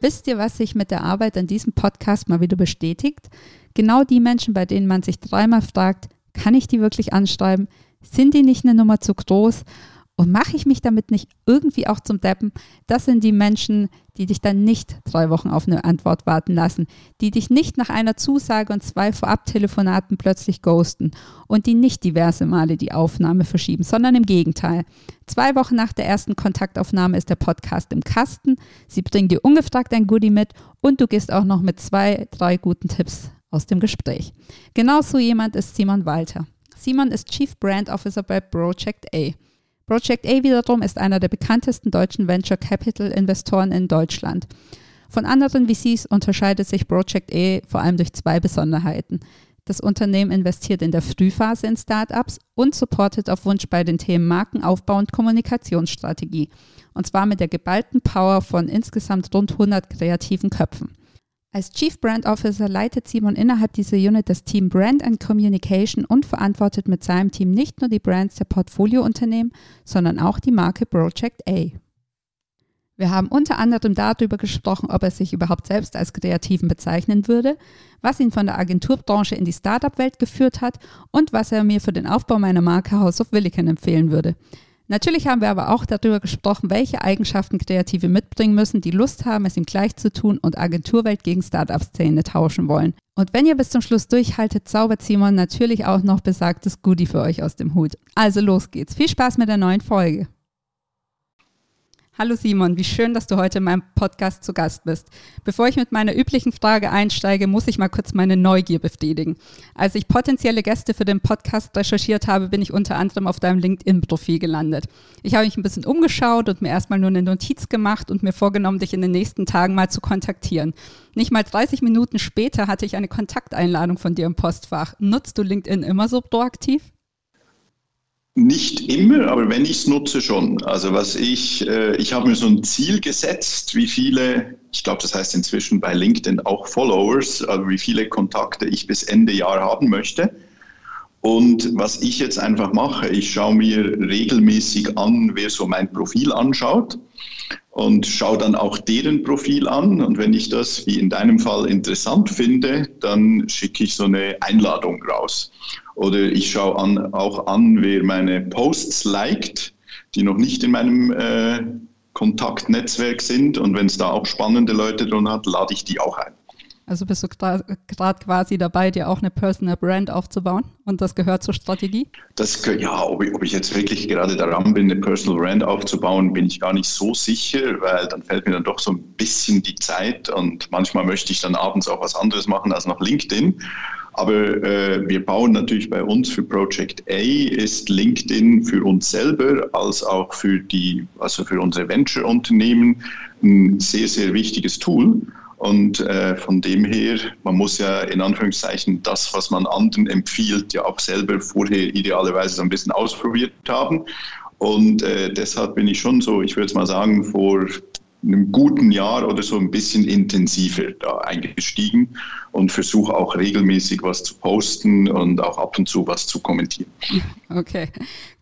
Wisst ihr, was sich mit der Arbeit an diesem Podcast mal wieder bestätigt? Genau die Menschen, bei denen man sich dreimal fragt, kann ich die wirklich anschreiben? Sind die nicht eine Nummer zu groß? Und mache ich mich damit nicht irgendwie auch zum Deppen? Das sind die Menschen, die dich dann nicht drei Wochen auf eine Antwort warten lassen, die dich nicht nach einer Zusage und zwei Vorabtelefonaten plötzlich ghosten und die nicht diverse Male die Aufnahme verschieben, sondern im Gegenteil. Zwei Wochen nach der ersten Kontaktaufnahme ist der Podcast im Kasten, sie bringen dir ungefragt ein Goodie mit und du gehst auch noch mit zwei, drei guten Tipps aus dem Gespräch. Genauso jemand ist Simon Walter. Simon ist Chief Brand Officer bei Project A. Project A wiederum ist einer der bekanntesten deutschen Venture Capital Investoren in Deutschland. Von anderen VCs unterscheidet sich Project A vor allem durch zwei Besonderheiten. Das Unternehmen investiert in der Frühphase in Startups und supportet auf Wunsch bei den Themen Markenaufbau und Kommunikationsstrategie. Und zwar mit der geballten Power von insgesamt rund 100 kreativen Köpfen. Als Chief Brand Officer leitet Simon innerhalb dieser Unit das Team Brand and Communication und verantwortet mit seinem Team nicht nur die Brands der Portfoliounternehmen, sondern auch die Marke Project A. Wir haben unter anderem darüber gesprochen, ob er sich überhaupt selbst als Kreativen bezeichnen würde, was ihn von der Agenturbranche in die Startup-Welt geführt hat und was er mir für den Aufbau meiner Marke House of Williken empfehlen würde. Natürlich haben wir aber auch darüber gesprochen, welche Eigenschaften Kreative mitbringen müssen, die Lust haben, es ihm gleich zu tun und Agenturwelt gegen Startup-Szene tauschen wollen. Und wenn ihr bis zum Schluss durchhaltet, zaubert Simon natürlich auch noch besagtes Goodie für euch aus dem Hut. Also los geht's. Viel Spaß mit der neuen Folge. Hallo Simon, wie schön, dass du heute in meinem Podcast zu Gast bist. Bevor ich mit meiner üblichen Frage einsteige, muss ich mal kurz meine Neugier befriedigen. Als ich potenzielle Gäste für den Podcast recherchiert habe, bin ich unter anderem auf deinem LinkedIn-Profil gelandet. Ich habe mich ein bisschen umgeschaut und mir erstmal nur eine Notiz gemacht und mir vorgenommen, dich in den nächsten Tagen mal zu kontaktieren. Nicht mal 30 Minuten später hatte ich eine Kontakteinladung von dir im Postfach. Nutzt du LinkedIn immer so proaktiv? Nicht immer, aber wenn ich es nutze schon. Also was ich, äh, ich habe mir so ein Ziel gesetzt, wie viele, ich glaube, das heißt inzwischen bei LinkedIn auch Followers, also wie viele Kontakte ich bis Ende Jahr haben möchte. Und was ich jetzt einfach mache, ich schaue mir regelmäßig an, wer so mein Profil anschaut und schaue dann auch deren Profil an. Und wenn ich das wie in deinem Fall interessant finde, dann schicke ich so eine Einladung raus. Oder ich schaue an, auch an, wer meine Posts liked, die noch nicht in meinem äh, Kontaktnetzwerk sind. Und wenn es da auch spannende Leute drin hat, lade ich die auch ein. Also bist du gerade quasi dabei, dir auch eine Personal Brand aufzubauen und das gehört zur Strategie? Das, ja, ob ich, ob ich jetzt wirklich gerade daran bin, eine Personal Brand aufzubauen, bin ich gar nicht so sicher, weil dann fällt mir dann doch so ein bisschen die Zeit und manchmal möchte ich dann abends auch was anderes machen als noch LinkedIn. Aber äh, wir bauen natürlich bei uns für Project A ist LinkedIn für uns selber als auch für die, also für unsere Venture-Unternehmen ein sehr, sehr wichtiges Tool. Und äh, von dem her, man muss ja in Anführungszeichen das, was man anderen empfiehlt, ja auch selber vorher idealerweise so ein bisschen ausprobiert haben. Und äh, deshalb bin ich schon so, ich würde es mal sagen, vor einem guten Jahr oder so ein bisschen intensiver da eingestiegen und versuche auch regelmäßig was zu posten und auch ab und zu was zu kommentieren. Okay,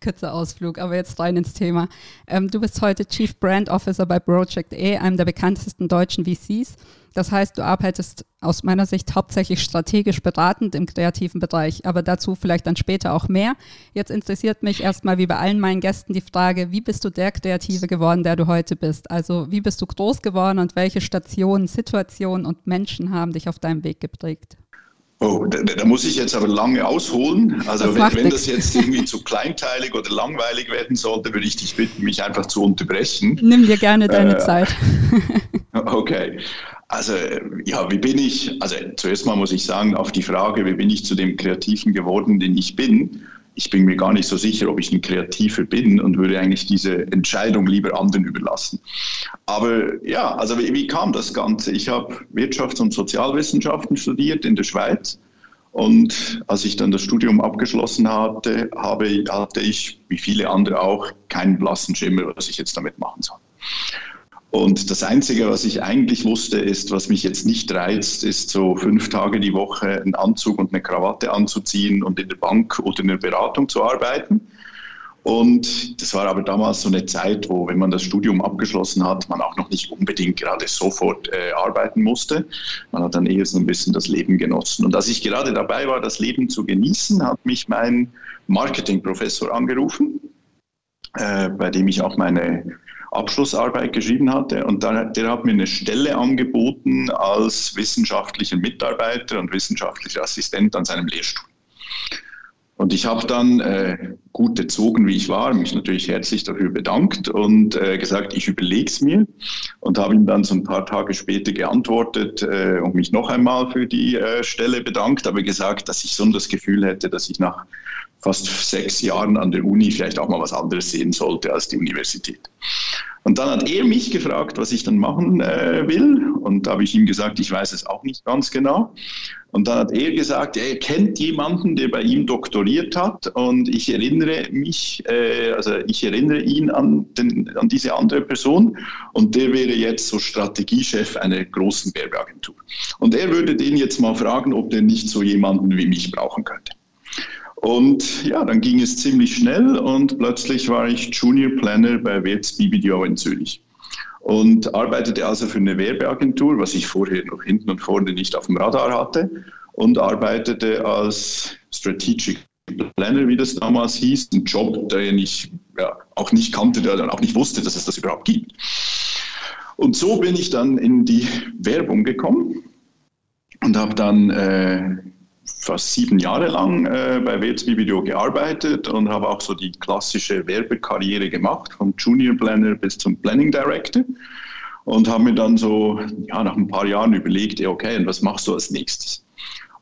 kurzer Ausflug, aber jetzt rein ins Thema. Ähm, du bist heute Chief Brand Officer bei Project A, einem der bekanntesten deutschen VCs. Das heißt, du arbeitest aus meiner Sicht hauptsächlich strategisch beratend im kreativen Bereich, aber dazu vielleicht dann später auch mehr. Jetzt interessiert mich erstmal wie bei allen meinen Gästen die Frage, wie bist du der Kreative geworden, der du heute bist? Also wie bist du groß geworden und welche Stationen, Situationen und Menschen haben dich auf deinem Weg geprägt? Oh, da, da, muss ich jetzt aber lange ausholen. Also wenn, wenn das jetzt irgendwie zu kleinteilig oder langweilig werden sollte, würde ich dich bitten, mich einfach zu unterbrechen. Nimm dir gerne deine äh, Zeit. okay. Also ja, wie bin ich, also zuerst mal muss ich sagen, auf die Frage, wie bin ich zu dem Kreativen geworden, den ich bin, ich bin mir gar nicht so sicher, ob ich ein Kreativer bin und würde eigentlich diese Entscheidung lieber anderen überlassen. Aber ja, also wie, wie kam das Ganze? Ich habe Wirtschafts- und Sozialwissenschaften studiert in der Schweiz. Und als ich dann das Studium abgeschlossen hatte, habe, hatte ich, wie viele andere auch, keinen blassen Schimmer, was ich jetzt damit machen soll. Und das Einzige, was ich eigentlich wusste, ist, was mich jetzt nicht reizt, ist so fünf Tage die Woche einen Anzug und eine Krawatte anzuziehen und in der Bank oder in der Beratung zu arbeiten. Und das war aber damals so eine Zeit, wo, wenn man das Studium abgeschlossen hat, man auch noch nicht unbedingt gerade sofort äh, arbeiten musste. Man hat dann eher so ein bisschen das Leben genossen. Und als ich gerade dabei war, das Leben zu genießen, hat mich mein Marketingprofessor angerufen, äh, bei dem ich auch meine Abschlussarbeit geschrieben hatte. Und der, der hat mir eine Stelle angeboten als wissenschaftlicher Mitarbeiter und wissenschaftlicher Assistent an seinem Lehrstuhl. Und ich habe dann äh, gut erzogen, wie ich war, mich natürlich herzlich dafür bedankt und äh, gesagt, ich überlege es mir und habe ihm dann so ein paar Tage später geantwortet äh, und mich noch einmal für die äh, Stelle bedankt, aber gesagt, dass ich so das Gefühl hätte, dass ich nach fast sechs Jahren an der Uni vielleicht auch mal was anderes sehen sollte als die Universität. Und dann hat er mich gefragt, was ich dann machen äh, will. Und da habe ich ihm gesagt, ich weiß es auch nicht ganz genau. Und dann hat er gesagt, er kennt jemanden, der bei ihm doktoriert hat. Und ich erinnere mich, äh, also ich erinnere ihn an, den, an diese andere Person. Und der wäre jetzt so Strategiechef einer großen Werbeagentur. Und er würde den jetzt mal fragen, ob der nicht so jemanden wie mich brauchen könnte. Und ja, dann ging es ziemlich schnell und plötzlich war ich Junior Planner bei WETS BBDO in Zürich und arbeitete also für eine Werbeagentur, was ich vorher noch hinten und vorne nicht auf dem Radar hatte und arbeitete als Strategic Planner, wie das damals hieß, ein Job, den ich ja, auch nicht kannte, der dann auch nicht wusste, dass es das überhaupt gibt. Und so bin ich dann in die Werbung gekommen und habe dann äh, fast sieben Jahre lang äh, bei WSB Video gearbeitet und habe auch so die klassische Werbekarriere gemacht, vom Junior Planner bis zum Planning Director. Und habe mir dann so ja, nach ein paar Jahren überlegt, okay, und was machst du als nächstes?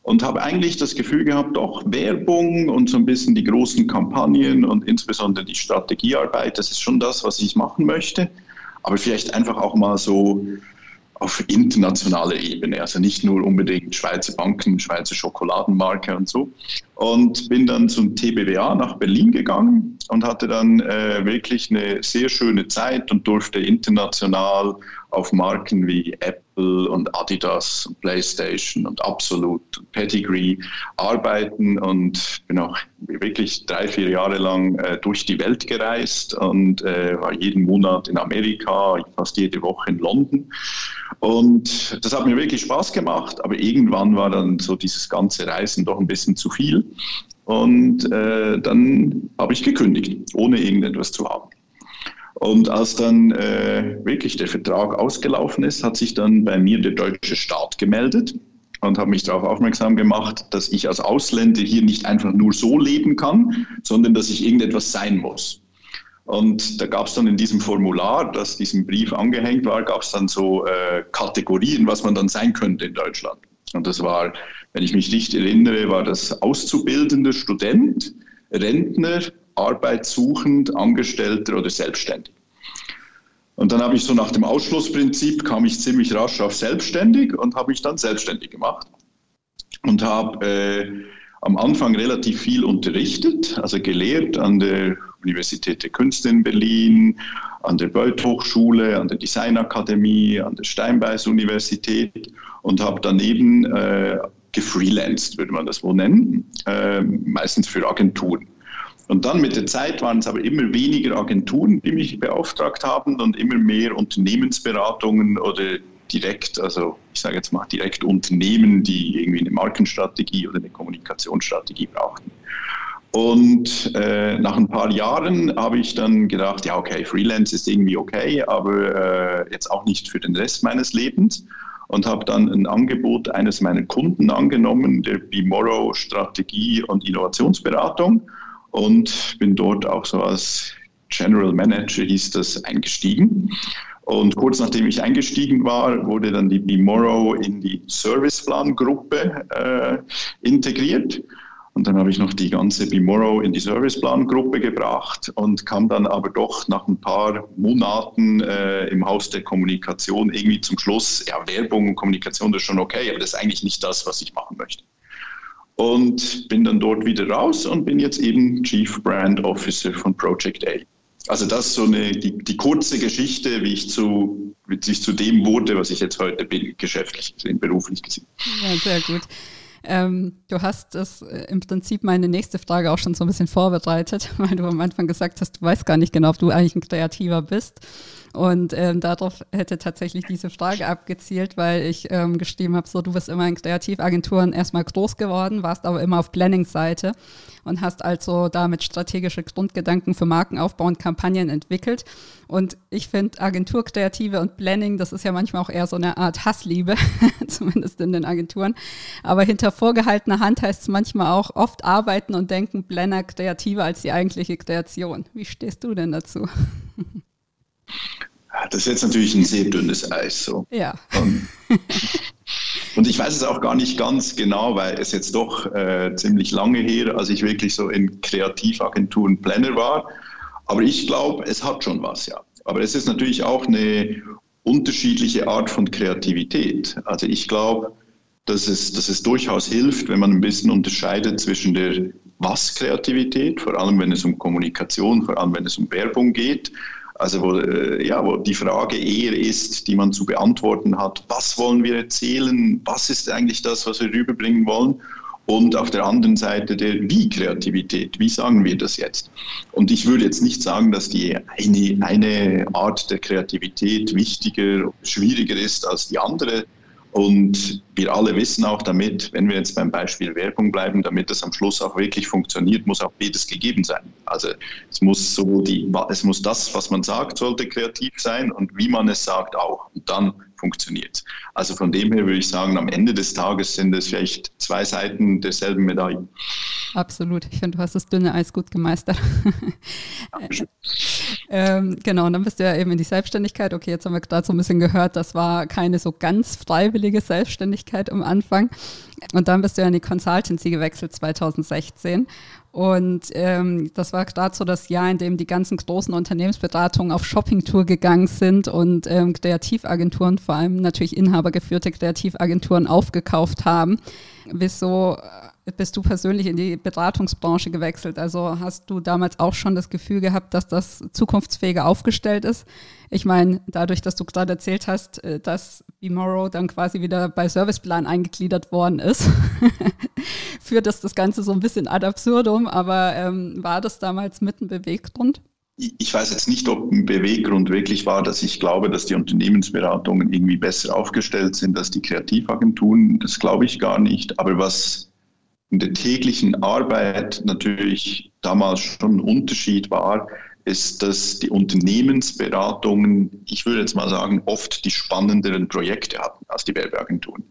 Und habe eigentlich das Gefühl gehabt, doch Werbung und so ein bisschen die großen Kampagnen und insbesondere die Strategiearbeit, das ist schon das, was ich machen möchte. Aber vielleicht einfach auch mal so auf internationaler Ebene, also nicht nur unbedingt Schweizer Banken, Schweizer Schokoladenmarke und so. Und bin dann zum TBWA nach Berlin gegangen und hatte dann äh, wirklich eine sehr schöne Zeit und durfte international auf Marken wie Apple und Adidas und PlayStation und Absolute und Pedigree arbeiten und bin auch wirklich drei, vier Jahre lang äh, durch die Welt gereist und äh, war jeden Monat in Amerika, fast jede Woche in London. Und das hat mir wirklich Spaß gemacht, aber irgendwann war dann so dieses ganze Reisen doch ein bisschen zu viel. Und äh, dann habe ich gekündigt, ohne irgendetwas zu haben. Und als dann äh, wirklich der Vertrag ausgelaufen ist, hat sich dann bei mir der deutsche Staat gemeldet und hat mich darauf aufmerksam gemacht, dass ich als Ausländer hier nicht einfach nur so leben kann, sondern dass ich irgendetwas sein muss. Und da gab es dann in diesem Formular, das diesem Brief angehängt war, gab es dann so äh, Kategorien, was man dann sein könnte in Deutschland. Und das war, wenn ich mich nicht erinnere, war das auszubildender Student, Rentner, arbeitssuchend, Angestellter oder selbstständig. Und dann habe ich so nach dem Ausschlussprinzip kam ich ziemlich rasch auf selbstständig und habe mich dann selbstständig gemacht und habe äh, am Anfang relativ viel unterrichtet, also gelehrt an der Universität der Künste in Berlin, an der Beuth Hochschule, an der Designakademie, an der Steinbeis Universität und habe daneben äh, gefreelanced, würde man das wohl nennen, äh, meistens für Agenturen. Und dann mit der Zeit waren es aber immer weniger Agenturen, die mich beauftragt haben und immer mehr Unternehmensberatungen oder direkt, also ich sage jetzt mal direkt Unternehmen, die irgendwie eine Markenstrategie oder eine Kommunikationsstrategie brauchten. Und äh, nach ein paar Jahren habe ich dann gedacht, ja, okay, Freelance ist irgendwie okay, aber äh, jetzt auch nicht für den Rest meines Lebens. Und habe dann ein Angebot eines meiner Kunden angenommen, der Bimorrow Strategie und Innovationsberatung und bin dort auch so als General Manager, hieß das, eingestiegen. Und kurz nachdem ich eingestiegen war, wurde dann die Bimorrow in die Serviceplan-Gruppe äh, integriert. Und dann habe ich noch die ganze Bimorrow in die Serviceplan-Gruppe gebracht und kam dann aber doch nach ein paar Monaten äh, im Haus der Kommunikation irgendwie zum Schluss, ja, Werbung und Kommunikation ist schon okay, aber das ist eigentlich nicht das, was ich machen möchte. Und bin dann dort wieder raus und bin jetzt eben Chief Brand Officer von Project A. Also das ist so eine, die, die kurze Geschichte, wie ich zu, wie ich zu dem wurde, was ich jetzt heute bin, geschäftlich gesehen, beruflich gesehen. Ja, sehr gut. Ähm, du hast das äh, im Prinzip meine nächste Frage auch schon so ein bisschen vorbereitet, weil du am Anfang gesagt hast, du weißt gar nicht genau, ob du eigentlich ein Kreativer bist. Und ähm, darauf hätte tatsächlich diese Frage abgezielt, weil ich ähm, geschrieben habe, so du bist immer in Kreativagenturen erstmal groß geworden, warst aber immer auf Planning-Seite und hast also damit strategische Grundgedanken für Markenaufbau und Kampagnen entwickelt. Und ich finde Agenturkreative und Planning, das ist ja manchmal auch eher so eine Art Hassliebe, zumindest in den Agenturen. Aber hinter vorgehaltener Hand heißt es manchmal auch oft arbeiten und denken Planner kreativer als die eigentliche Kreation. Wie stehst du denn dazu? Das ist jetzt natürlich ein sehr dünnes Eis. So. Ja. Und, und, ich weiß es auch gar nicht ganz genau, weil es jetzt doch äh, ziemlich lange her, als ich wirklich so in Kreativagenturen Planner war. Aber ich glaube, es hat schon was, ja. Aber es ist natürlich auch eine unterschiedliche Art von Kreativität. Also ich glaube, dass es, dass es durchaus hilft, wenn man ein bisschen unterscheidet zwischen der Was-Kreativität, vor allem wenn es um Kommunikation, vor allem wenn es um Werbung geht, also wo, äh, ja, wo die Frage eher ist, die man zu beantworten hat, was wollen wir erzählen, was ist eigentlich das, was wir rüberbringen wollen und auf der anderen Seite der Wie-Kreativität. Wie sagen wir das jetzt? Und ich würde jetzt nicht sagen, dass die eine, eine Art der Kreativität wichtiger, schwieriger ist als die andere, und wir alle wissen auch damit, wenn wir jetzt beim Beispiel Werbung bleiben, damit das am Schluss auch wirklich funktioniert, muss auch beides gegeben sein. Also es muss so die, es muss das, was man sagt, sollte kreativ sein und wie man es sagt auch. Und dann funktioniert. Also von dem her würde ich sagen, am Ende des Tages sind es vielleicht zwei Seiten derselben Medaille. Absolut. Ich finde, du hast das dünne Eis gut gemeistert. ähm, genau, und dann bist du ja eben in die Selbstständigkeit. Okay, jetzt haben wir gerade so ein bisschen gehört, das war keine so ganz freiwillige Selbstständigkeit am Anfang. Und dann bist du ja in die Consultancy gewechselt 2016. Und ähm, das war gerade so das Jahr, in dem die ganzen großen Unternehmensberatungen auf Shoppingtour gegangen sind und ähm, Kreativagenturen, vor allem natürlich inhabergeführte Kreativagenturen, aufgekauft haben. Wieso bist du persönlich in die Beratungsbranche gewechselt? Also hast du damals auch schon das Gefühl gehabt, dass das zukunftsfähiger aufgestellt ist? Ich meine, dadurch, dass du gerade erzählt hast, äh, dass Bimorrow dann quasi wieder bei Serviceplan eingegliedert worden ist, führt das das Ganze so ein bisschen ad absurdum. Aber ähm, war das damals mit ein Beweggrund? Ich weiß jetzt nicht, ob ein Beweggrund wirklich war, dass ich glaube, dass die Unternehmensberatungen irgendwie besser aufgestellt sind als die Kreativagenturen. Das glaube ich gar nicht. Aber was in der täglichen Arbeit natürlich damals schon ein Unterschied war, ist, dass die Unternehmensberatungen, ich würde jetzt mal sagen, oft die spannenderen Projekte hatten als die Werbeagenturen.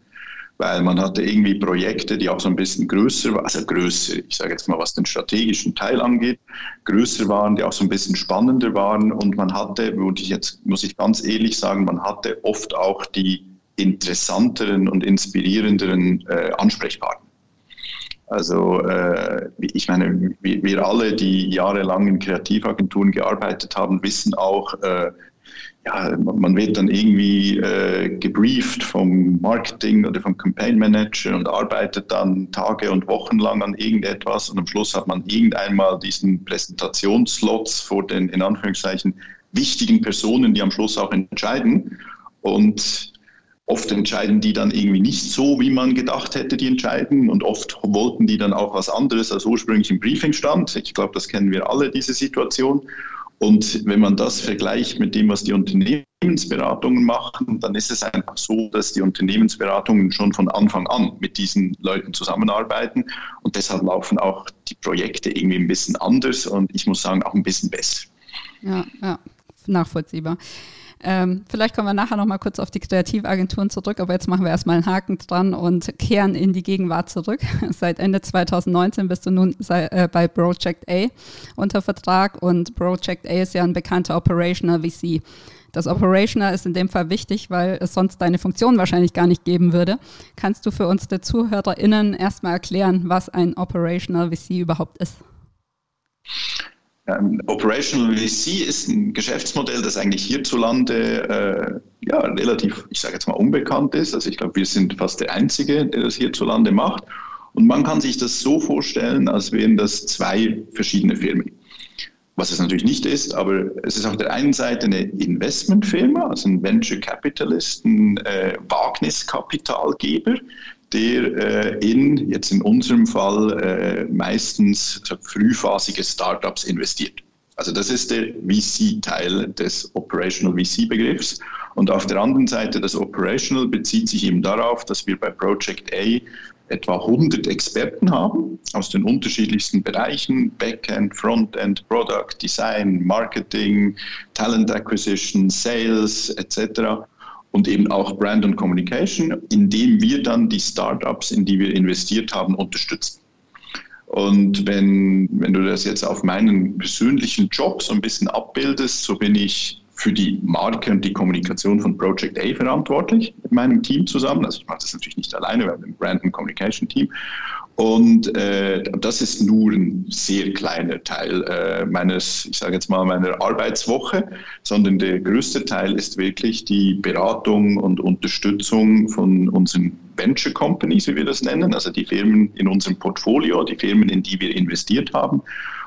Weil man hatte irgendwie Projekte, die auch so ein bisschen größer waren, also größer, ich sage jetzt mal, was den strategischen Teil angeht, größer waren, die auch so ein bisschen spannender waren. Und man hatte, würde ich jetzt, muss ich ganz ehrlich sagen, man hatte oft auch die interessanteren und inspirierenderen äh, Ansprechpartner. Also äh, ich meine, wir, wir, alle, die jahrelang in Kreativagenturen gearbeitet haben, wissen auch, äh, ja, man wird dann irgendwie äh, gebrieft vom Marketing oder vom Campaign Manager und arbeitet dann Tage und Wochen lang an irgendetwas und am Schluss hat man irgendeinmal diesen Präsentationsslots vor den in Anführungszeichen wichtigen Personen, die am Schluss auch entscheiden. Und Oft entscheiden die dann irgendwie nicht so, wie man gedacht hätte, die entscheiden. Und oft wollten die dann auch was anderes, als ursprünglich im Briefing stand. Ich glaube, das kennen wir alle, diese Situation. Und wenn man das vergleicht mit dem, was die Unternehmensberatungen machen, dann ist es einfach so, dass die Unternehmensberatungen schon von Anfang an mit diesen Leuten zusammenarbeiten. Und deshalb laufen auch die Projekte irgendwie ein bisschen anders und ich muss sagen auch ein bisschen besser. Ja, ja, nachvollziehbar. Ähm, vielleicht kommen wir nachher noch mal kurz auf die Kreativagenturen zurück, aber jetzt machen wir erstmal einen Haken dran und kehren in die Gegenwart zurück. Seit Ende 2019 bist du nun äh, bei Project A unter Vertrag und Project A ist ja ein bekannter Operational VC. Das Operational ist in dem Fall wichtig, weil es sonst deine Funktion wahrscheinlich gar nicht geben würde. Kannst du für uns der ZuhörerInnen erstmal erklären, was ein Operational VC überhaupt ist? Ähm, Operational VC ist ein Geschäftsmodell, das eigentlich hierzulande äh, ja, relativ, ich sage jetzt mal, unbekannt ist. Also ich glaube, wir sind fast der Einzige, der das hierzulande macht. Und man kann sich das so vorstellen, als wären das zwei verschiedene Firmen. Was es natürlich nicht ist, aber es ist auf der einen Seite eine Investmentfirma, also ein Venture Capitalist, ein äh, Wagniskapitalgeber, der äh, in, jetzt in unserem Fall, äh, meistens frühphasige Startups investiert. Also das ist der VC-Teil des Operational VC-Begriffs. Und auf der anderen Seite, das Operational bezieht sich eben darauf, dass wir bei Project A etwa 100 Experten haben aus den unterschiedlichsten Bereichen, Backend, Frontend, Product, Design, Marketing, Talent Acquisition, Sales etc und eben auch Brand und Communication, indem wir dann die Startups, in die wir investiert haben, unterstützen. Und wenn, wenn du das jetzt auf meinen persönlichen Job so ein bisschen abbildest, so bin ich für die Marke und die Kommunikation von Project A verantwortlich mit meinem Team zusammen. Also ich mache das natürlich nicht alleine, wir haben ein Brand and Communication Team. Und äh, das ist nur ein sehr kleiner Teil äh, meines, ich sage jetzt mal, meiner Arbeitswoche, sondern der größte Teil ist wirklich die Beratung und Unterstützung von unseren Venture Companies, wie wir das nennen, also die Firmen in unserem Portfolio, die Firmen, in die wir investiert haben.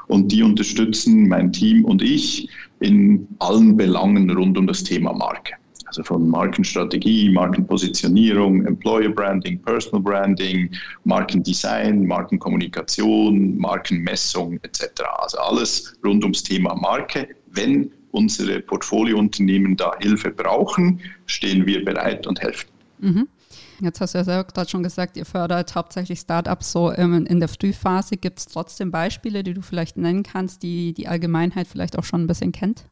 Und die unterstützen mein Team und ich in allen Belangen rund um das Thema Marke. Also von Markenstrategie, Markenpositionierung, Employer Branding, Personal Branding, Markendesign, Markenkommunikation, Markenmessung etc. Also alles rund ums Thema Marke. Wenn unsere Portfoliounternehmen da Hilfe brauchen, stehen wir bereit und helfen. Mhm. Jetzt hast du ja selber gerade schon gesagt, ihr fördert hauptsächlich Startups so in der Frühphase. Gibt es trotzdem Beispiele, die du vielleicht nennen kannst, die die Allgemeinheit vielleicht auch schon ein bisschen kennt?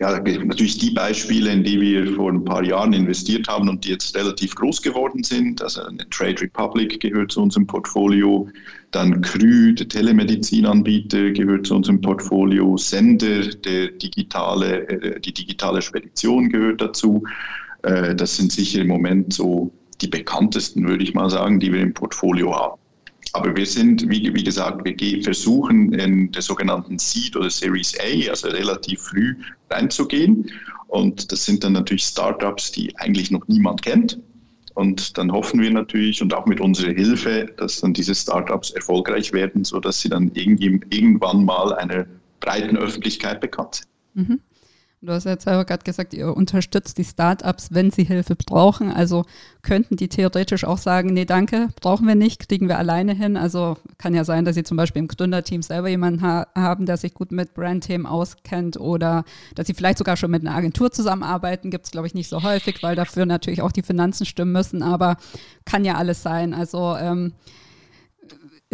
Ja, natürlich die Beispiele, in die wir vor ein paar Jahren investiert haben und die jetzt relativ groß geworden sind. Also eine Trade Republic gehört zu unserem Portfolio, dann Krü, der Telemedizinanbieter, gehört zu unserem Portfolio, Sender, der digitale, äh, die digitale Spedition gehört dazu. Äh, das sind sicher im Moment so die bekanntesten, würde ich mal sagen, die wir im Portfolio haben. Aber wir sind, wie, wie gesagt, wir versuchen in der sogenannten Seed oder Series A, also relativ früh reinzugehen. Und das sind dann natürlich Startups, die eigentlich noch niemand kennt. Und dann hoffen wir natürlich und auch mit unserer Hilfe, dass dann diese Startups erfolgreich werden, sodass sie dann irgendwann mal einer breiten Öffentlichkeit bekannt sind. Mhm. Du hast jetzt selber gerade gesagt, ihr unterstützt die Startups, wenn sie Hilfe brauchen. Also könnten die theoretisch auch sagen, nee, danke, brauchen wir nicht, kriegen wir alleine hin. Also kann ja sein, dass sie zum Beispiel im Gründerteam selber jemanden ha haben, der sich gut mit Brandthemen auskennt oder dass sie vielleicht sogar schon mit einer Agentur zusammenarbeiten. Gibt es, glaube ich, nicht so häufig, weil dafür natürlich auch die Finanzen stimmen müssen. Aber kann ja alles sein. Also ähm,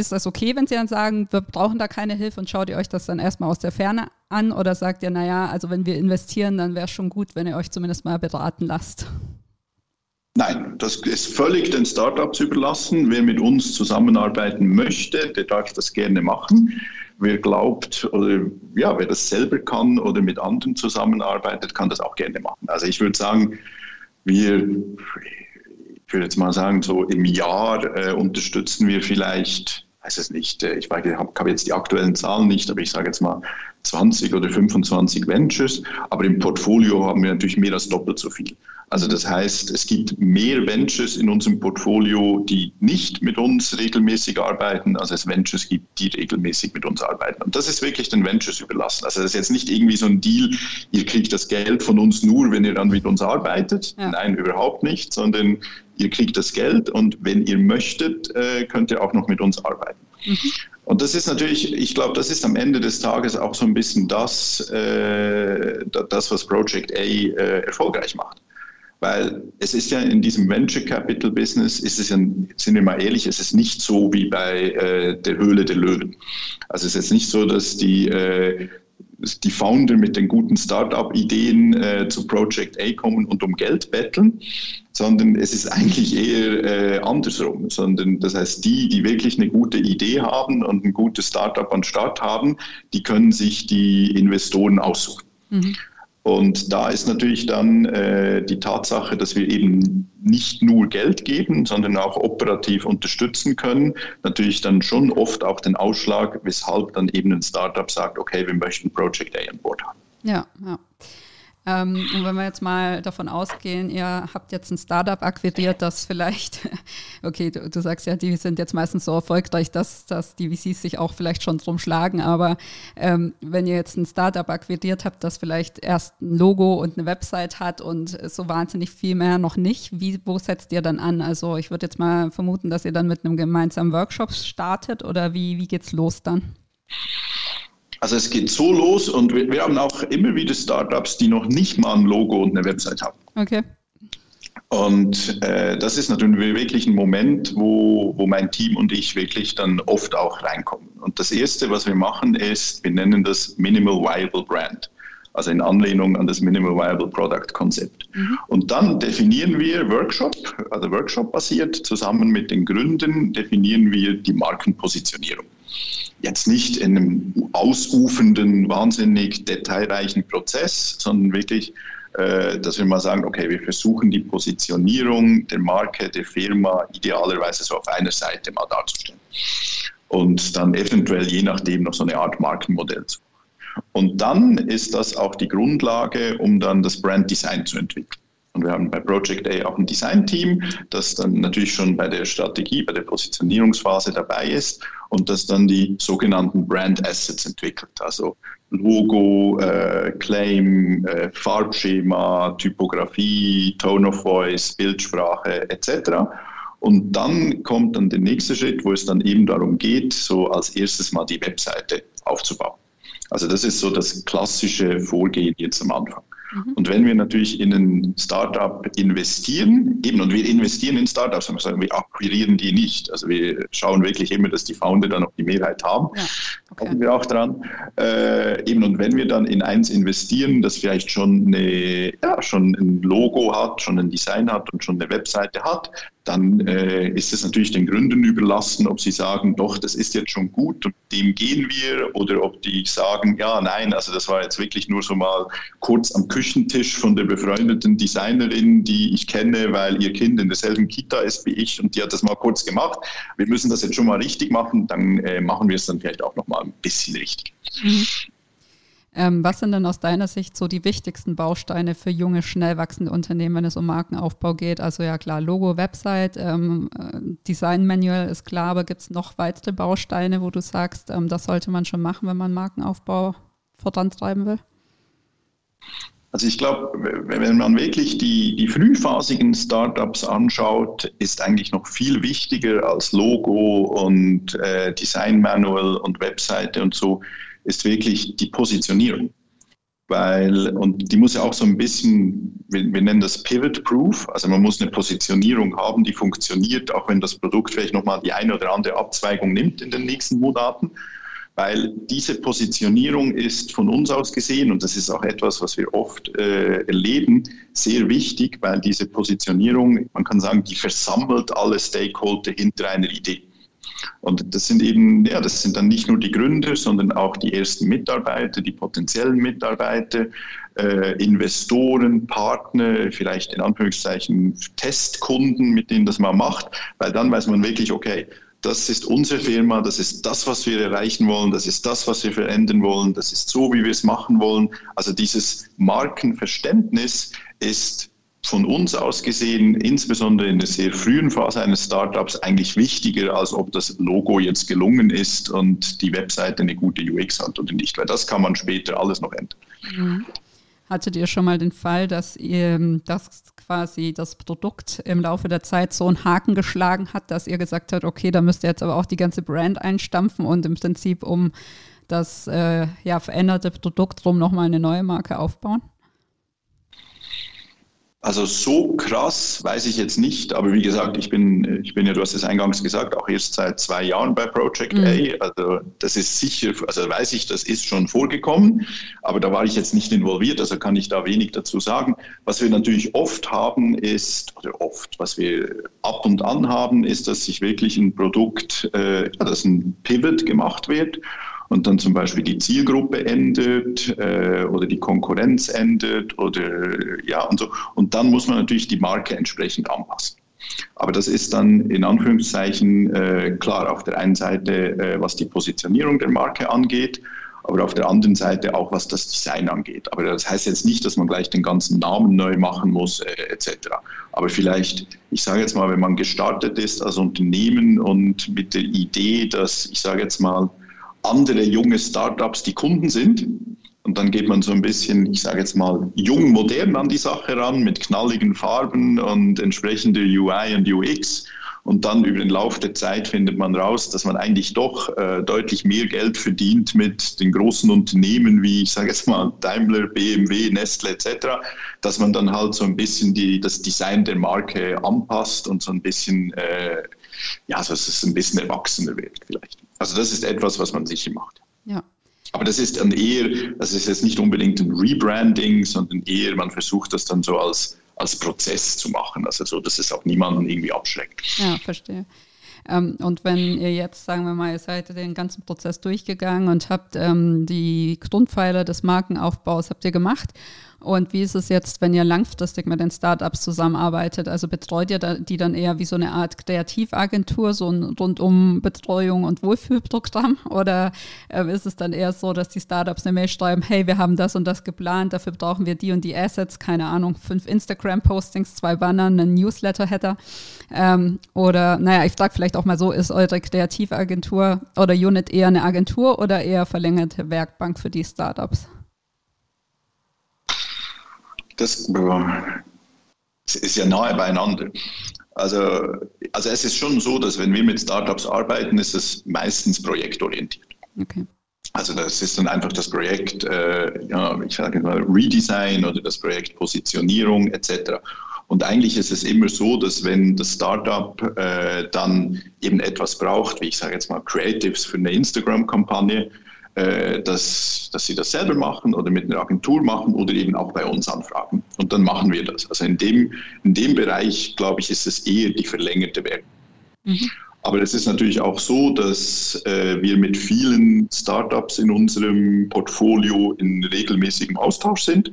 ist das okay, wenn Sie dann sagen, wir brauchen da keine Hilfe und schaut ihr euch das dann erstmal aus der Ferne an oder sagt ihr, naja, also wenn wir investieren, dann wäre es schon gut, wenn ihr euch zumindest mal beraten lasst? Nein, das ist völlig den Startups überlassen. Wer mit uns zusammenarbeiten möchte, der darf das gerne machen. Wer glaubt oder ja, wer das selber kann oder mit anderen zusammenarbeitet, kann das auch gerne machen. Also ich würde sagen, wir, ich würde jetzt mal sagen, so im Jahr äh, unterstützen wir vielleicht weiß es nicht, äh, ich, ich habe jetzt die aktuellen Zahlen nicht, aber ich sage jetzt mal 20 oder 25 Ventures, aber im Portfolio haben wir natürlich mehr als doppelt so viel. Also das heißt, es gibt mehr Ventures in unserem Portfolio, die nicht mit uns regelmäßig arbeiten, als es Ventures gibt, die regelmäßig mit uns arbeiten. Und das ist wirklich den Ventures überlassen. Also das ist jetzt nicht irgendwie so ein Deal, ihr kriegt das Geld von uns nur, wenn ihr dann mit uns arbeitet. Ja. Nein, überhaupt nicht, sondern ihr kriegt das Geld und wenn ihr möchtet, äh, könnt ihr auch noch mit uns arbeiten. Mhm. Und das ist natürlich, ich glaube, das ist am Ende des Tages auch so ein bisschen das, äh, das was Project A äh, erfolgreich macht. Weil es ist ja in diesem Venture Capital Business, ist es ja, sind wir mal ehrlich, es ist nicht so wie bei äh, der Höhle der Löwen. Also es ist jetzt nicht so, dass die, äh, die Founder mit den guten Startup-Ideen äh, zu Project A kommen und um Geld betteln, sondern es ist eigentlich eher äh, andersrum. Sondern das heißt, die, die wirklich eine gute Idee haben und ein gutes Startup an Start haben, die können sich die Investoren aussuchen. Mhm. Und da ist natürlich dann äh, die Tatsache, dass wir eben nicht nur Geld geben, sondern auch operativ unterstützen können, natürlich dann schon oft auch den Ausschlag, weshalb dann eben ein Startup sagt, okay, wir möchten Project A an Bord haben. Ja, ja. Ähm, und wenn wir jetzt mal davon ausgehen, ihr habt jetzt ein Startup akquiriert, das vielleicht, okay, du, du, sagst ja, die sind jetzt meistens so erfolgreich, dass, dass die VCs sich auch vielleicht schon drum schlagen, aber ähm, wenn ihr jetzt ein Startup akquiriert habt, das vielleicht erst ein Logo und eine Website hat und so wahnsinnig viel mehr noch nicht, wie, wo setzt ihr dann an? Also ich würde jetzt mal vermuten, dass ihr dann mit einem gemeinsamen Workshop startet oder wie, wie geht's los dann? Also es geht so los und wir, wir haben auch immer wieder Startups, die noch nicht mal ein Logo und eine Website haben. Okay. Und äh, das ist natürlich wirklich ein Moment, wo, wo mein Team und ich wirklich dann oft auch reinkommen. Und das Erste, was wir machen, ist, wir nennen das Minimal Viable Brand. Also in Anlehnung an das Minimal Viable Product Konzept. Mhm. Und dann definieren wir Workshop, also Workshop basiert, zusammen mit den Gründen definieren wir die Markenpositionierung jetzt nicht in einem ausufernden, wahnsinnig detailreichen Prozess, sondern wirklich, äh, dass wir mal sagen, okay, wir versuchen die Positionierung der Marke, der Firma idealerweise so auf einer Seite mal darzustellen. Und dann eventuell je nachdem noch so eine Art Markenmodell zu. Und dann ist das auch die Grundlage, um dann das Brand Design zu entwickeln. Und wir haben bei Project A auch ein Design-Team, das dann natürlich schon bei der Strategie, bei der Positionierungsphase dabei ist und das dann die sogenannten Brand Assets entwickelt. Also Logo, äh, Claim, äh, Farbschema, Typografie, Tone of Voice, Bildsprache etc. Und dann kommt dann der nächste Schritt, wo es dann eben darum geht, so als erstes mal die Webseite aufzubauen. Also das ist so das klassische Vorgehen jetzt am Anfang. Mhm. Und wenn wir natürlich in ein Startup investieren, eben, und wir investieren in Startups, wir sagen, wir akquirieren die nicht. Also wir schauen wirklich immer, dass die Founder dann auch die Mehrheit haben. Ja, okay. Kommen wir auch dran. Äh, eben, und wenn wir dann in eins investieren, das vielleicht schon, eine, ja, schon ein Logo hat, schon ein Design hat und schon eine Webseite hat, dann äh, ist es natürlich den Gründen überlassen, ob sie sagen, doch, das ist jetzt schon gut, und dem gehen wir, oder ob die sagen, ja, nein, also das war jetzt wirklich nur so mal kurz am Küchentisch von der befreundeten Designerin, die ich kenne, weil ihr Kind in derselben Kita ist wie ich und die hat das mal kurz gemacht. Wir müssen das jetzt schon mal richtig machen, dann äh, machen wir es dann vielleicht auch noch mal ein bisschen richtig. Mhm. Ähm, was sind denn aus deiner Sicht so die wichtigsten Bausteine für junge, schnell wachsende Unternehmen, wenn es um Markenaufbau geht? Also ja klar, Logo, Website, ähm, äh, Design Manual ist klar, aber gibt es noch weitere Bausteine, wo du sagst, ähm, das sollte man schon machen, wenn man Markenaufbau vorantreiben will? Also ich glaube, wenn man wirklich die, die frühphasigen Startups anschaut, ist eigentlich noch viel wichtiger als Logo und äh, Design Manual und Webseite und so, ist wirklich die Positionierung. Weil, und die muss ja auch so ein bisschen, wir, wir nennen das Pivot-Proof, also man muss eine Positionierung haben, die funktioniert, auch wenn das Produkt vielleicht nochmal die eine oder andere Abzweigung nimmt in den nächsten Monaten weil diese Positionierung ist von uns aus gesehen, und das ist auch etwas, was wir oft äh, erleben, sehr wichtig, weil diese Positionierung, man kann sagen, die versammelt alle Stakeholder hinter einer Idee. Und das sind eben, ja, das sind dann nicht nur die Gründer, sondern auch die ersten Mitarbeiter, die potenziellen Mitarbeiter, äh, Investoren, Partner, vielleicht in Anführungszeichen Testkunden, mit denen das man macht, weil dann weiß man wirklich, okay, das ist unsere Firma, das ist das, was wir erreichen wollen, das ist das, was wir verändern wollen, das ist so, wie wir es machen wollen. Also dieses Markenverständnis ist von uns aus gesehen, insbesondere in der sehr frühen Phase eines Startups, eigentlich wichtiger, als ob das Logo jetzt gelungen ist und die Webseite eine gute UX hat oder nicht, weil das kann man später alles noch ändern. Hattet ihr schon mal den Fall, dass ihr das quasi das Produkt im Laufe der Zeit so einen Haken geschlagen hat, dass ihr gesagt habt, okay, da müsst ihr jetzt aber auch die ganze Brand einstampfen und im Prinzip um das äh, ja, veränderte Produkt drum nochmal eine neue Marke aufbauen? Also so krass weiß ich jetzt nicht, aber wie gesagt, ich bin, ich bin ja, du hast es eingangs gesagt, auch erst seit zwei Jahren bei Project mhm. A. Also das ist sicher, also weiß ich, das ist schon vorgekommen, aber da war ich jetzt nicht involviert, also kann ich da wenig dazu sagen. Was wir natürlich oft haben ist, oder oft, was wir ab und an haben, ist, dass sich wirklich ein Produkt, äh, dass ein Pivot gemacht wird und dann zum Beispiel die Zielgruppe endet äh, oder die Konkurrenz endet oder ja und so. Und dann muss man natürlich die Marke entsprechend anpassen. Aber das ist dann in Anführungszeichen äh, klar auf der einen Seite, äh, was die Positionierung der Marke angeht, aber auf der anderen Seite auch, was das Design angeht. Aber das heißt jetzt nicht, dass man gleich den ganzen Namen neu machen muss, äh, etc. Aber vielleicht, ich sage jetzt mal, wenn man gestartet ist als Unternehmen und mit der Idee, dass, ich sage jetzt mal, andere junge Startups die Kunden sind. Und dann geht man so ein bisschen, ich sage jetzt mal, jung modern an die Sache ran mit knalligen Farben und entsprechender UI und UX. Und dann über den Lauf der Zeit findet man raus, dass man eigentlich doch äh, deutlich mehr Geld verdient mit den großen Unternehmen wie, ich sage jetzt mal, Daimler, BMW, Nestle etc., dass man dann halt so ein bisschen die, das Design der Marke anpasst und so ein bisschen, äh, ja, dass es ein bisschen erwachsener wird vielleicht. Also das ist etwas, was man sicher macht. Ja. Aber das ist dann eher, das ist jetzt nicht unbedingt ein Rebranding, sondern eher, man versucht das dann so als, als Prozess zu machen. Also so, dass es auch niemanden irgendwie abschreckt. Ja, verstehe. Ähm, und wenn ihr jetzt, sagen wir mal, ihr seid den ganzen Prozess durchgegangen und habt ähm, die Grundpfeiler des Markenaufbaus habt ihr gemacht und wie ist es jetzt, wenn ihr langfristig mit den Startups zusammenarbeitet? Also betreut ihr die dann eher wie so eine Art Kreativagentur, so ein rundum Betreuung und Wohlfühlprogramm? Oder äh, ist es dann eher so, dass die Startups eine Mail schreiben, hey, wir haben das und das geplant, dafür brauchen wir die und die Assets, keine Ahnung, fünf Instagram-Postings, zwei Bannern, einen Newsletter-Header? Ähm, oder, naja, ich frage vielleicht auch mal so, ist eure Kreativagentur oder Unit eher eine Agentur oder eher verlängerte Werkbank für die Startups? Das ist ja nahe beieinander. Also, also es ist schon so, dass wenn wir mit Startups arbeiten, ist es meistens projektorientiert. Okay. Also das ist dann einfach das Projekt, äh, ja, ich sage mal Redesign oder das Projekt Positionierung etc. Und eigentlich ist es immer so, dass wenn das Startup äh, dann eben etwas braucht, wie ich sage jetzt mal Creatives für eine Instagram-Kampagne, äh, dass, dass sie das selber machen oder mit einer Agentur machen oder eben auch bei uns anfragen. Und dann machen wir das. Also in dem, in dem Bereich, glaube ich, ist es eher die verlängerte Werbung. Mhm. Aber es ist natürlich auch so, dass äh, wir mit vielen Startups in unserem Portfolio in regelmäßigem Austausch sind.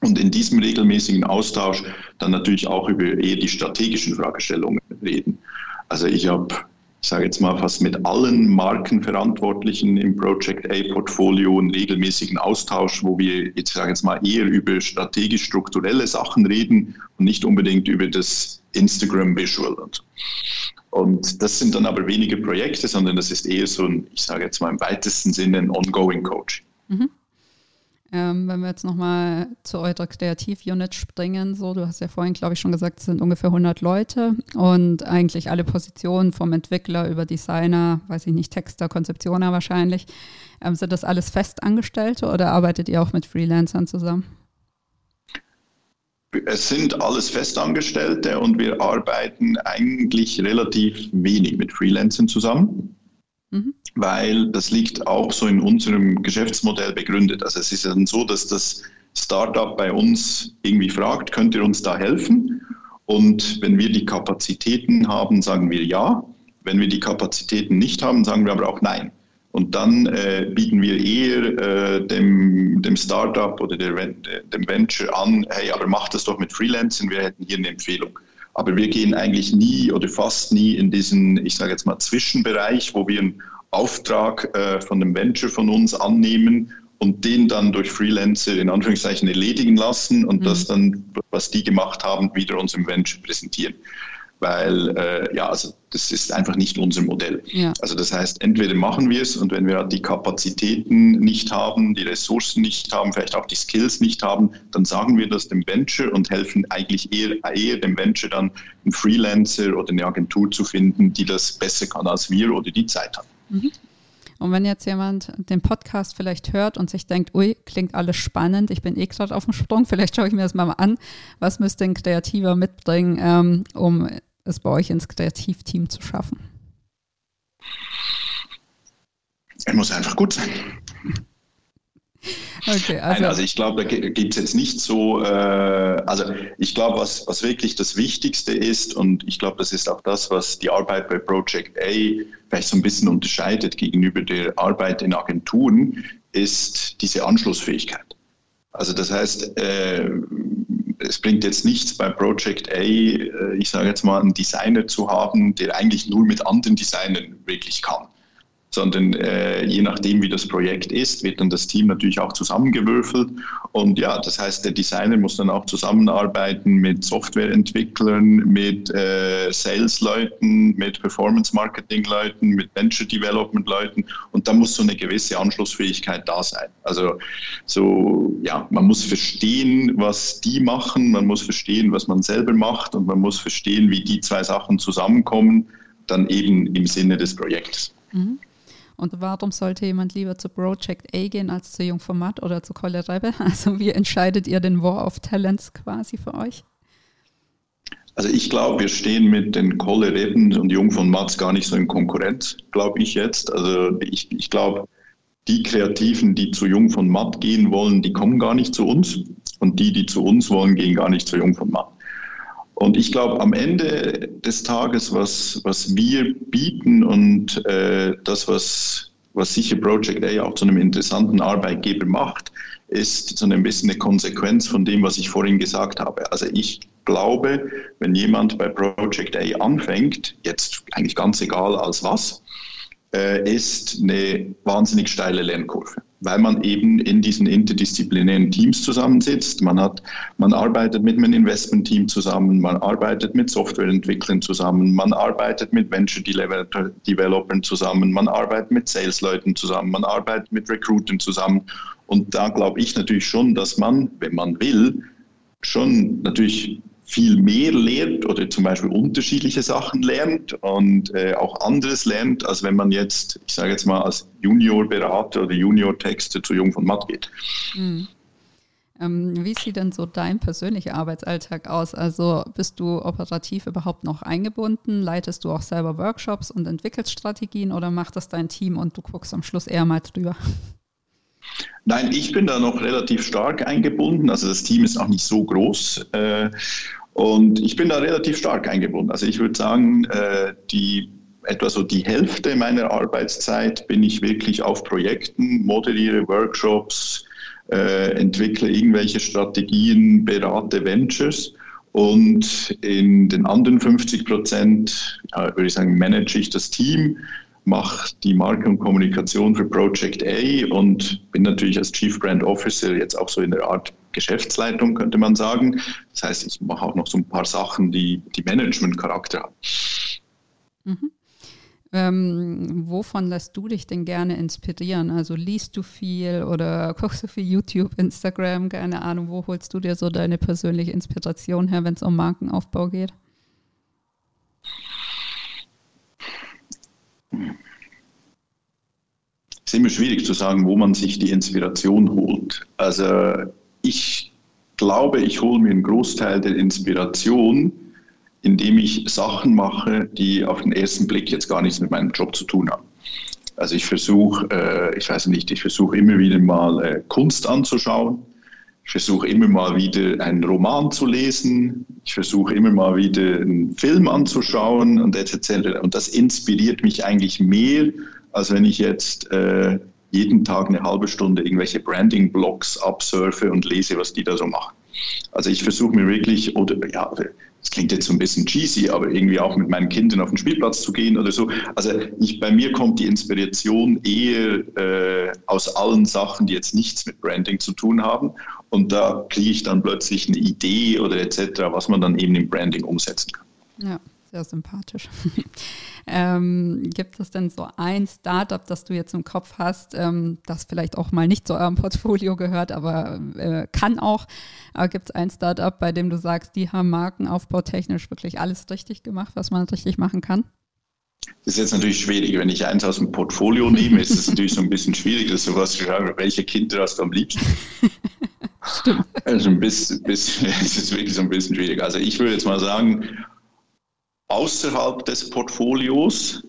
Und in diesem regelmäßigen Austausch dann natürlich auch über eher die strategischen Fragestellungen reden. Also ich habe ich sage jetzt mal fast mit allen Markenverantwortlichen im Project A-Portfolio einen regelmäßigen Austausch, wo wir jetzt sage jetzt mal eher über strategisch strukturelle Sachen reden und nicht unbedingt über das Instagram Visual. Und, das sind dann aber weniger Projekte, sondern das ist eher so ein, ich sage jetzt mal im weitesten Sinne ein ongoing Coaching. Mhm. Ähm, wenn wir jetzt nochmal zu eurer Kreativ-Unit springen, so, du hast ja vorhin, glaube ich, schon gesagt, es sind ungefähr 100 Leute und eigentlich alle Positionen vom Entwickler über Designer, weiß ich nicht, Texter, Konzeptioner wahrscheinlich. Ähm, sind das alles Festangestellte oder arbeitet ihr auch mit Freelancern zusammen? Es sind alles Festangestellte und wir arbeiten eigentlich relativ wenig mit Freelancern zusammen. Mhm. Weil das liegt auch so in unserem Geschäftsmodell begründet. Also es ist dann so, dass das Startup bei uns irgendwie fragt, könnt ihr uns da helfen? Und wenn wir die Kapazitäten haben, sagen wir ja. Wenn wir die Kapazitäten nicht haben, sagen wir aber auch nein. Und dann äh, bieten wir eher äh, dem, dem Startup oder der, dem Venture an, hey, aber macht das doch mit Freelancern, wir hätten hier eine Empfehlung. Aber wir gehen eigentlich nie oder fast nie in diesen, ich sage jetzt mal, Zwischenbereich, wo wir einen Auftrag äh, von einem Venture von uns annehmen und den dann durch Freelancer in Anführungszeichen erledigen lassen und mhm. das dann, was die gemacht haben, wieder uns im Venture präsentieren weil äh, ja, also das ist einfach nicht unser Modell. Ja. Also das heißt, entweder machen wir es und wenn wir die Kapazitäten nicht haben, die Ressourcen nicht haben, vielleicht auch die Skills nicht haben, dann sagen wir das dem Venture und helfen eigentlich eher, eher dem Venture dann einen Freelancer oder eine Agentur zu finden, die das besser kann als wir oder die Zeit hat. Mhm. Und wenn jetzt jemand den Podcast vielleicht hört und sich denkt, ui, klingt alles spannend, ich bin eh gerade auf dem Sprung, vielleicht schaue ich mir das mal an, was müsste ein Kreativer mitbringen, ähm, um es bei euch ins Kreativteam zu schaffen? Er muss einfach gut sein. Okay, also, Nein, also ich glaube, da gibt es jetzt nicht so, äh, also ich glaube, was, was wirklich das Wichtigste ist, und ich glaube, das ist auch das, was die Arbeit bei Project A vielleicht so ein bisschen unterscheidet gegenüber der Arbeit in Agenturen, ist diese Anschlussfähigkeit. Also das heißt, äh, es bringt jetzt nichts bei Project A, äh, ich sage jetzt mal, einen Designer zu haben, der eigentlich nur mit anderen Designern wirklich kann sondern äh, je nachdem, wie das Projekt ist, wird dann das Team natürlich auch zusammengewürfelt. Und ja, das heißt, der Designer muss dann auch zusammenarbeiten mit Softwareentwicklern, mit äh, Sales-Leuten, mit Performance-Marketing-Leuten, mit Venture-Development-Leuten. Und da muss so eine gewisse Anschlussfähigkeit da sein. Also so, ja, man muss verstehen, was die machen, man muss verstehen, was man selber macht und man muss verstehen, wie die zwei Sachen zusammenkommen, dann eben im Sinne des Projekts. Mhm. Und warum sollte jemand lieber zu Project A gehen als zu Jungformat oder zu Kolle Rebbe? Also wie entscheidet ihr den War of Talents quasi für euch? Also ich glaube, wir stehen mit den Kolle Reben und Jung von Matz gar nicht so in Konkurrenz, glaube ich jetzt. Also ich, ich glaube, die Kreativen, die zu Jung von Matt gehen wollen, die kommen gar nicht zu uns. Und die, die zu uns wollen, gehen gar nicht zu Jung von Matt. Und ich glaube, am Ende des Tages, was, was wir bieten und äh, das, was, was sicher Project A auch zu einem interessanten Arbeitgeber macht, ist so ein bisschen eine Konsequenz von dem, was ich vorhin gesagt habe. Also ich glaube, wenn jemand bei Project A anfängt, jetzt eigentlich ganz egal als was, äh, ist eine wahnsinnig steile Lernkurve weil man eben in diesen interdisziplinären Teams zusammensitzt. Man, hat, man arbeitet mit einem Investment-Team zusammen, man arbeitet mit Softwareentwicklern zusammen, man arbeitet mit Venture-Developern zusammen, man arbeitet mit Sales-Leuten zusammen, man arbeitet mit Recruitern zusammen. Und da glaube ich natürlich schon, dass man, wenn man will, schon natürlich viel mehr lernt oder zum Beispiel unterschiedliche Sachen lernt und äh, auch anderes lernt, als wenn man jetzt, ich sage jetzt mal, als Juniorberater oder Junior-Texter zu Jung von Matt geht. Mhm. Ähm, wie sieht denn so dein persönlicher Arbeitsalltag aus? Also bist du operativ überhaupt noch eingebunden? Leitest du auch selber Workshops und entwickelst Strategien oder macht das dein Team und du guckst am Schluss eher mal drüber? Nein, ich bin da noch relativ stark eingebunden. Also das Team ist auch nicht so groß. Äh, und ich bin da relativ stark eingebunden. Also ich würde sagen, äh, die etwa so die Hälfte meiner Arbeitszeit bin ich wirklich auf Projekten, moderiere Workshops, äh, entwickle irgendwelche Strategien, berate Ventures. Und in den anderen 50 Prozent, ja, würde ich sagen, manage ich das Team, mache die Marke und Kommunikation für Project A und bin natürlich als Chief Brand Officer jetzt auch so in der Art Geschäftsleitung, könnte man sagen. Das heißt, ich mache auch noch so ein paar Sachen, die, die Management-Charakter haben. Mhm. Ähm, wovon lässt du dich denn gerne inspirieren? Also liest du viel oder guckst du viel YouTube, Instagram, keine Ahnung, wo holst du dir so deine persönliche Inspiration her, wenn es um Markenaufbau geht? Es ist immer schwierig zu sagen, wo man sich die Inspiration holt. Also ich glaube, ich hole mir einen Großteil der Inspiration, indem ich Sachen mache, die auf den ersten Blick jetzt gar nichts mit meinem Job zu tun haben. Also ich versuche, äh, ich weiß nicht, ich versuche immer wieder mal äh, Kunst anzuschauen. Ich versuche immer mal wieder einen Roman zu lesen. Ich versuche immer mal wieder einen Film anzuschauen und etc. Und das inspiriert mich eigentlich mehr, als wenn ich jetzt äh, jeden Tag eine halbe Stunde irgendwelche Branding-Blogs absurfe und lese, was die da so machen. Also ich versuche mir wirklich, oder ja, das klingt jetzt so ein bisschen cheesy, aber irgendwie auch mit meinen Kindern auf den Spielplatz zu gehen oder so. Also ich, bei mir kommt die Inspiration eher äh, aus allen Sachen, die jetzt nichts mit Branding zu tun haben. Und da kriege ich dann plötzlich eine Idee oder etc., was man dann eben im Branding umsetzen kann. Ja, sehr sympathisch. ähm, gibt es denn so ein Startup, das du jetzt im Kopf hast, ähm, das vielleicht auch mal nicht zu eurem Portfolio gehört, aber äh, kann auch? Aber gibt es ein Startup, bei dem du sagst, die haben markenaufbautechnisch wirklich alles richtig gemacht, was man richtig machen kann? Das ist jetzt natürlich schwierig. Wenn ich eins aus dem Portfolio nehme, ist es natürlich so ein bisschen schwierig, dass du was schreiben, welche Kinder hast du am liebsten? Stimmt. Also ein bisschen, bisschen, es ist wirklich so ein bisschen schwierig. Also ich würde jetzt mal sagen, außerhalb des Portfolios,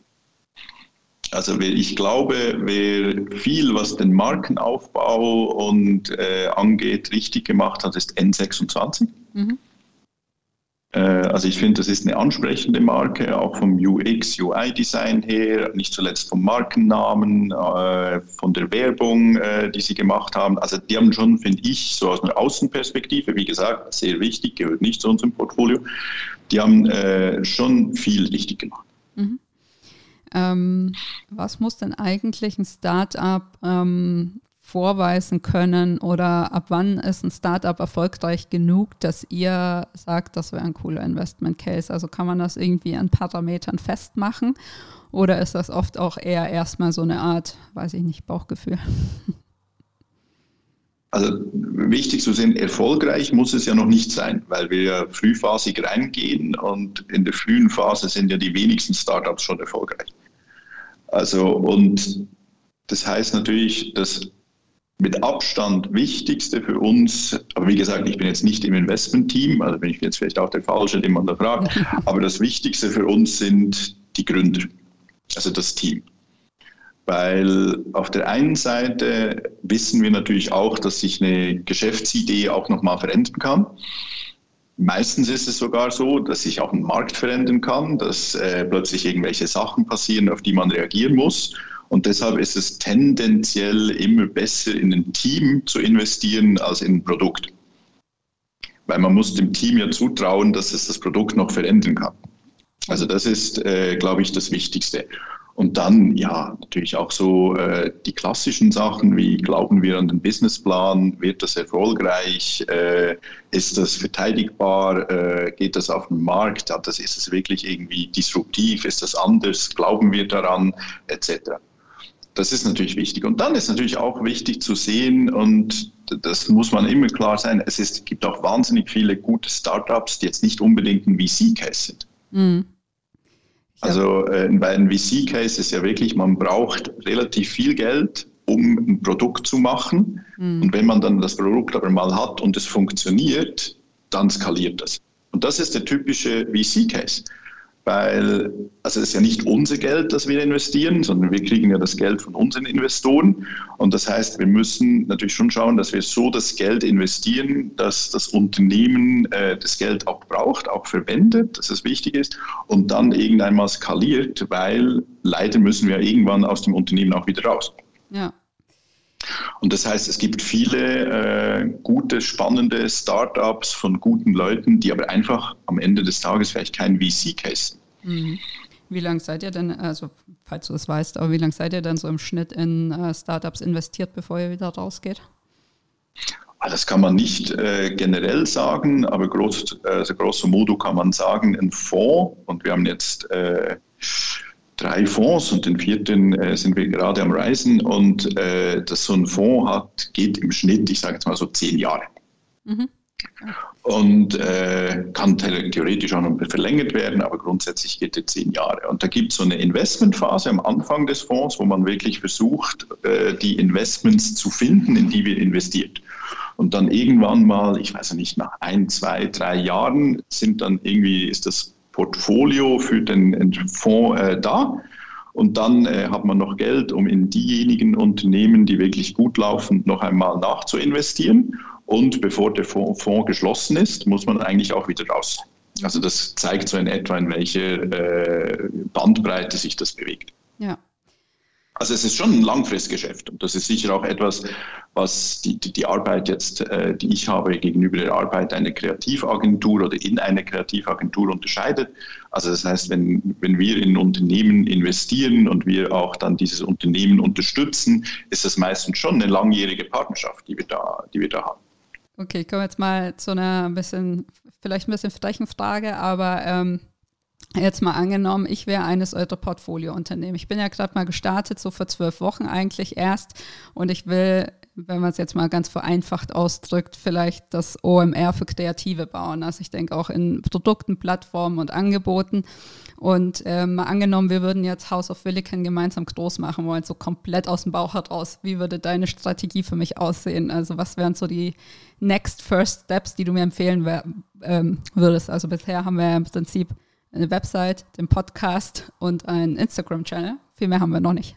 also ich glaube, wer viel, was den Markenaufbau und äh, angeht, richtig gemacht hat, ist N26. Mhm. Äh, also ich finde, das ist eine ansprechende Marke, auch vom UX, UI-Design her, nicht zuletzt vom Markennamen, äh, von der Werbung, äh, die sie gemacht haben. Also die haben schon, finde ich, so aus einer Außenperspektive, wie gesagt, sehr wichtig, gehört nicht zu unserem Portfolio, die haben schon viel richtig gemacht. Mhm. Ähm, was muss denn eigentlich ein Startup ähm, vorweisen können oder ab wann ist ein Startup erfolgreich genug, dass ihr sagt, das wäre ein cooler Investment Case? Also kann man das irgendwie an Parametern festmachen oder ist das oft auch eher erstmal so eine Art, weiß ich nicht, Bauchgefühl? Also wichtig zu sehen, erfolgreich muss es ja noch nicht sein, weil wir ja frühphasig reingehen und in der frühen Phase sind ja die wenigsten Startups schon erfolgreich. Also und das heißt natürlich, dass mit Abstand wichtigste für uns, aber wie gesagt, ich bin jetzt nicht im Investment-Team, also bin ich jetzt vielleicht auch der Falsche, den man da fragt, aber das Wichtigste für uns sind die Gründer, also das Team. Weil auf der einen Seite wissen wir natürlich auch, dass sich eine Geschäftsidee auch nochmal verändern kann. Meistens ist es sogar so, dass sich auch ein Markt verändern kann, dass äh, plötzlich irgendwelche Sachen passieren, auf die man reagieren muss. Und deshalb ist es tendenziell immer besser, in ein Team zu investieren als in ein Produkt. Weil man muss dem Team ja zutrauen, dass es das Produkt noch verändern kann. Also das ist, äh, glaube ich, das Wichtigste. Und dann, ja, natürlich auch so äh, die klassischen Sachen, wie glauben wir an den Businessplan, wird das erfolgreich, äh, ist das verteidigbar, äh, geht das auf den Markt, hat das, ist es wirklich irgendwie disruptiv, ist das anders, glauben wir daran, etc. Das ist natürlich wichtig. Und dann ist natürlich auch wichtig zu sehen, und das muss man immer klar sein, es ist, gibt auch wahnsinnig viele gute Startups, die jetzt nicht unbedingt ein VC-Case sind. Mhm. Also äh, bei einem VC-Case ist ja wirklich, man braucht relativ viel Geld, um ein Produkt zu machen. Mhm. Und wenn man dann das Produkt aber mal hat und es funktioniert, dann skaliert das. Und das ist der typische VC-Case weil also es ist ja nicht unser Geld, das wir investieren, sondern wir kriegen ja das Geld von unseren Investoren. Und das heißt, wir müssen natürlich schon schauen, dass wir so das Geld investieren, dass das Unternehmen äh, das Geld auch braucht, auch verwendet, dass es wichtig ist und dann irgendwann mal skaliert, weil leider müssen wir irgendwann aus dem Unternehmen auch wieder raus. Ja. Und das heißt, es gibt viele äh, gute, spannende Startups von guten Leuten, die aber einfach am Ende des Tages vielleicht kein VC-Case. Mhm. Wie lange seid ihr denn, also falls du es weißt, aber wie lange seid ihr denn so im Schnitt in äh, Startups investiert, bevor ihr wieder rausgeht? Ah, das kann man nicht äh, generell sagen, aber groß, also grosso modo kann man sagen, ein Fonds, und wir haben jetzt äh, drei Fonds und den vierten äh, sind wir gerade am Reisen und äh, dass so ein Fonds hat, geht im Schnitt, ich sage jetzt mal so zehn Jahre. Mhm. Und äh, kann theoretisch auch noch verlängert werden, aber grundsätzlich geht es zehn Jahre. Und da gibt es so eine Investmentphase am Anfang des Fonds, wo man wirklich versucht, äh, die Investments zu finden, in die wir investiert. Und dann irgendwann mal, ich weiß nicht, nach ein, zwei, drei Jahren sind dann irgendwie, ist das Portfolio für den Fonds äh, da. Und dann äh, hat man noch Geld, um in diejenigen Unternehmen, die wirklich gut laufen, noch einmal nachzuinvestieren. Und bevor der Fonds, geschlossen ist, muss man eigentlich auch wieder raus. Also das zeigt so in etwa, in welche äh, Bandbreite sich das bewegt. Ja. Also es ist schon ein Langfristgeschäft und das ist sicher auch etwas, was die, die, die Arbeit jetzt, äh, die ich habe gegenüber der Arbeit einer Kreativagentur oder in einer Kreativagentur unterscheidet. Also das heißt, wenn, wenn wir in Unternehmen investieren und wir auch dann dieses Unternehmen unterstützen, ist das meistens schon eine langjährige Partnerschaft, die wir da, die wir da haben. Okay, kommen wir jetzt mal zu einer ein bisschen, vielleicht ein bisschen frechen Frage, aber ähm, jetzt mal angenommen, ich wäre eines eurer Portfoliounternehmen. Ich bin ja gerade mal gestartet, so vor zwölf Wochen eigentlich erst und ich will wenn man es jetzt mal ganz vereinfacht ausdrückt, vielleicht das OMR für Kreative bauen. Also ich denke auch in Produkten, Plattformen und Angeboten. Und ähm, mal angenommen, wir würden jetzt House of Williken gemeinsam groß machen wollen, so komplett aus dem Bauch heraus. Wie würde deine Strategie für mich aussehen? Also was wären so die Next First Steps, die du mir empfehlen ähm, würdest? Also bisher haben wir im Prinzip eine Website, den Podcast und einen Instagram-Channel. Viel mehr haben wir noch nicht.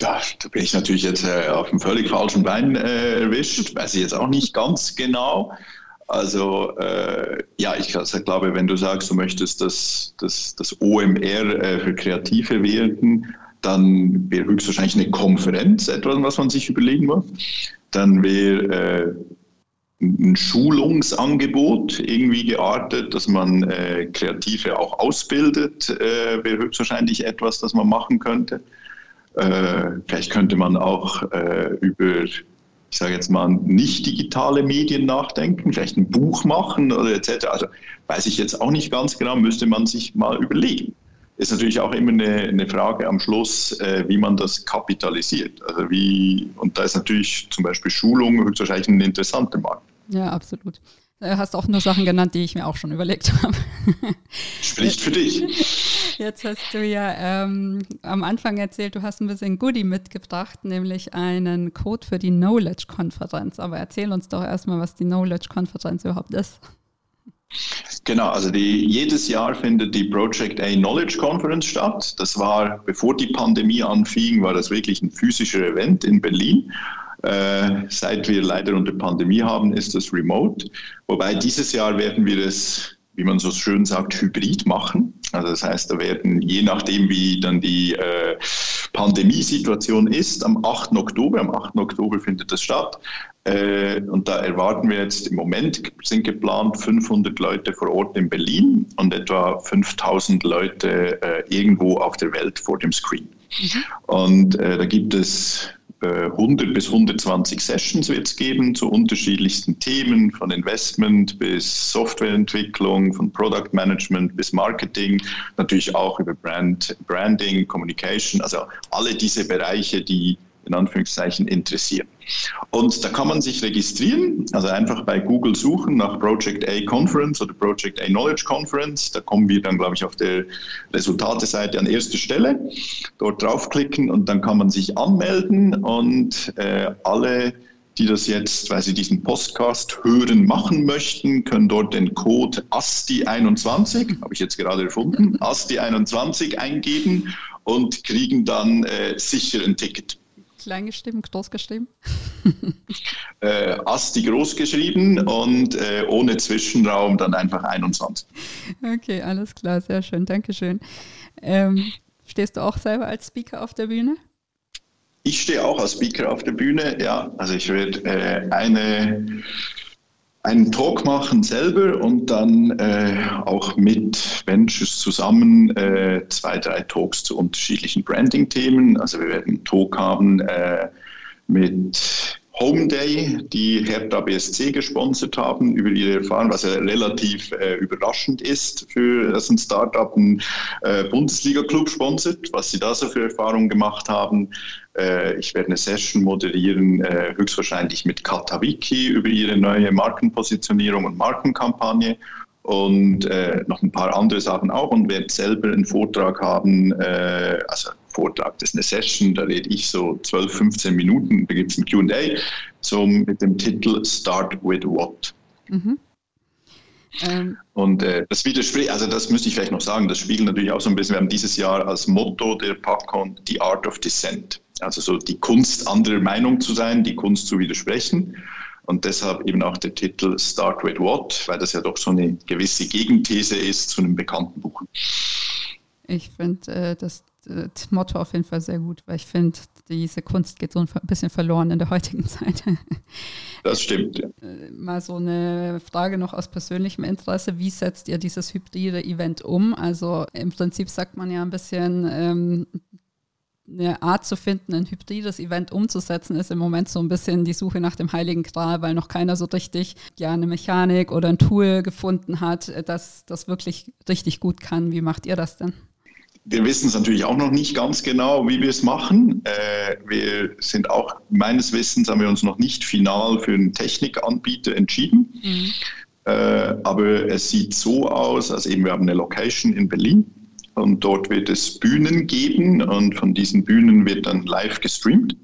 Ja, da bin ich natürlich jetzt äh, auf dem völlig falschen Bein äh, erwischt. Weiß ich jetzt auch nicht ganz genau. Also äh, ja, ich also, glaube, wenn du sagst, du möchtest das, das, das OMR äh, für Kreative werden, dann wäre höchstwahrscheinlich eine Konferenz etwas, was man sich überlegen muss. Dann wäre äh, ein Schulungsangebot irgendwie geartet, dass man äh, Kreative auch ausbildet, äh, wäre höchstwahrscheinlich etwas, das man machen könnte. Äh, vielleicht könnte man auch äh, über, ich sage jetzt mal, nicht digitale Medien nachdenken, vielleicht ein Buch machen oder etc. Also weiß ich jetzt auch nicht ganz genau, müsste man sich mal überlegen. Ist natürlich auch immer eine, eine Frage am Schluss, äh, wie man das kapitalisiert. Also wie, und da ist natürlich zum Beispiel Schulung höchstwahrscheinlich ein interessanter Markt. Ja, absolut. Du hast auch nur Sachen genannt, die ich mir auch schon überlegt habe. Spricht für dich. Jetzt hast du ja ähm, am Anfang erzählt, du hast ein bisschen Goodie mitgebracht, nämlich einen Code für die Knowledge-Konferenz. Aber erzähl uns doch erstmal, was die Knowledge-Konferenz überhaupt ist. Genau, also die, jedes Jahr findet die Project A Knowledge Conference statt. Das war, bevor die Pandemie anfing, war das wirklich ein physischer Event in Berlin. Äh, seit wir leider unter Pandemie haben, ist das remote. Wobei dieses Jahr werden wir es wie man so schön sagt, hybrid machen. Also das heißt, da werden, je nachdem, wie dann die äh, Pandemiesituation ist, am 8. Oktober, am 8. Oktober findet das statt. Äh, und da erwarten wir jetzt im Moment, sind geplant 500 Leute vor Ort in Berlin und etwa 5000 Leute äh, irgendwo auf der Welt vor dem Screen. Mhm. Und äh, da gibt es 100 äh, bis 120 Sessions wird es geben zu unterschiedlichsten Themen, von Investment bis Softwareentwicklung, von Product Management bis Marketing, natürlich auch über Brand, Branding, Communication, also alle diese Bereiche, die in Anführungszeichen interessieren. Und da kann man sich registrieren, also einfach bei Google suchen nach Project A Conference oder Project A Knowledge Conference. Da kommen wir dann, glaube ich, auf der Resultate-Seite an erster Stelle. Dort draufklicken und dann kann man sich anmelden und äh, alle die das jetzt, weil sie diesen Podcast hören, machen möchten, können dort den Code ASTI21, habe ich jetzt gerade erfunden, ASTI21 eingeben und kriegen dann äh, sicher ein Ticket. Klein geschrieben, groß geschrieben? äh, Asti groß geschrieben und äh, ohne Zwischenraum dann einfach 21. Okay, alles klar, sehr schön, Dankeschön. Ähm, stehst du auch selber als Speaker auf der Bühne? Ich stehe auch als Speaker auf der Bühne, ja. Also ich werde äh, eine einen Talk machen selber und dann äh, auch mit Ventures zusammen äh, zwei, drei Talks zu unterschiedlichen Branding-Themen. Also wir werden einen Talk haben äh, mit Home Day, die Hertha BSC gesponsert haben, über ihre Erfahrung, was ja relativ äh, überraschend ist, für dass ein Startup einen äh, Bundesliga-Club sponsert, was sie da so für Erfahrungen gemacht haben. Äh, ich werde eine Session moderieren, äh, höchstwahrscheinlich mit Katawiki über ihre neue Markenpositionierung und Markenkampagne und äh, noch ein paar andere Sachen auch und werde selber einen Vortrag haben, äh, also Vortrag, das ist eine Session, da rede ich so 12, 15 Minuten, da gibt es ein QA, so mit dem Titel Start with What. Mhm. Ähm. Und äh, das widerspricht, also das müsste ich vielleicht noch sagen, das spiegelt natürlich auch so ein bisschen, wir haben dieses Jahr als Motto der PACON die Art of Dissent, also so die Kunst anderer Meinung zu sein, die Kunst zu widersprechen. Und deshalb eben auch der Titel Start with What, weil das ja doch so eine gewisse Gegenthese ist zu einem bekannten Buch. Ich finde äh, das, das, Motto auf jeden Fall sehr gut, weil ich finde, diese Kunst geht so ein bisschen verloren in der heutigen Zeit. Das stimmt, ja. Äh, mal so eine Frage noch aus persönlichem Interesse. Wie setzt ihr dieses hybride Event um? Also im Prinzip sagt man ja ein bisschen, ähm, eine Art zu finden, ein hybrides Event umzusetzen, ist im Moment so ein bisschen die Suche nach dem Heiligen Gral, weil noch keiner so richtig ja eine Mechanik oder ein Tool gefunden hat, das das wirklich richtig gut kann. Wie macht ihr das denn? Wir wissen es natürlich auch noch nicht ganz genau, wie wir es machen. Äh, wir sind auch, meines Wissens haben wir uns noch nicht final für einen Technikanbieter entschieden. Mhm. Äh, aber es sieht so aus, als eben wir haben eine Location in Berlin und dort wird es Bühnen geben und von diesen Bühnen wird dann live gestreamt.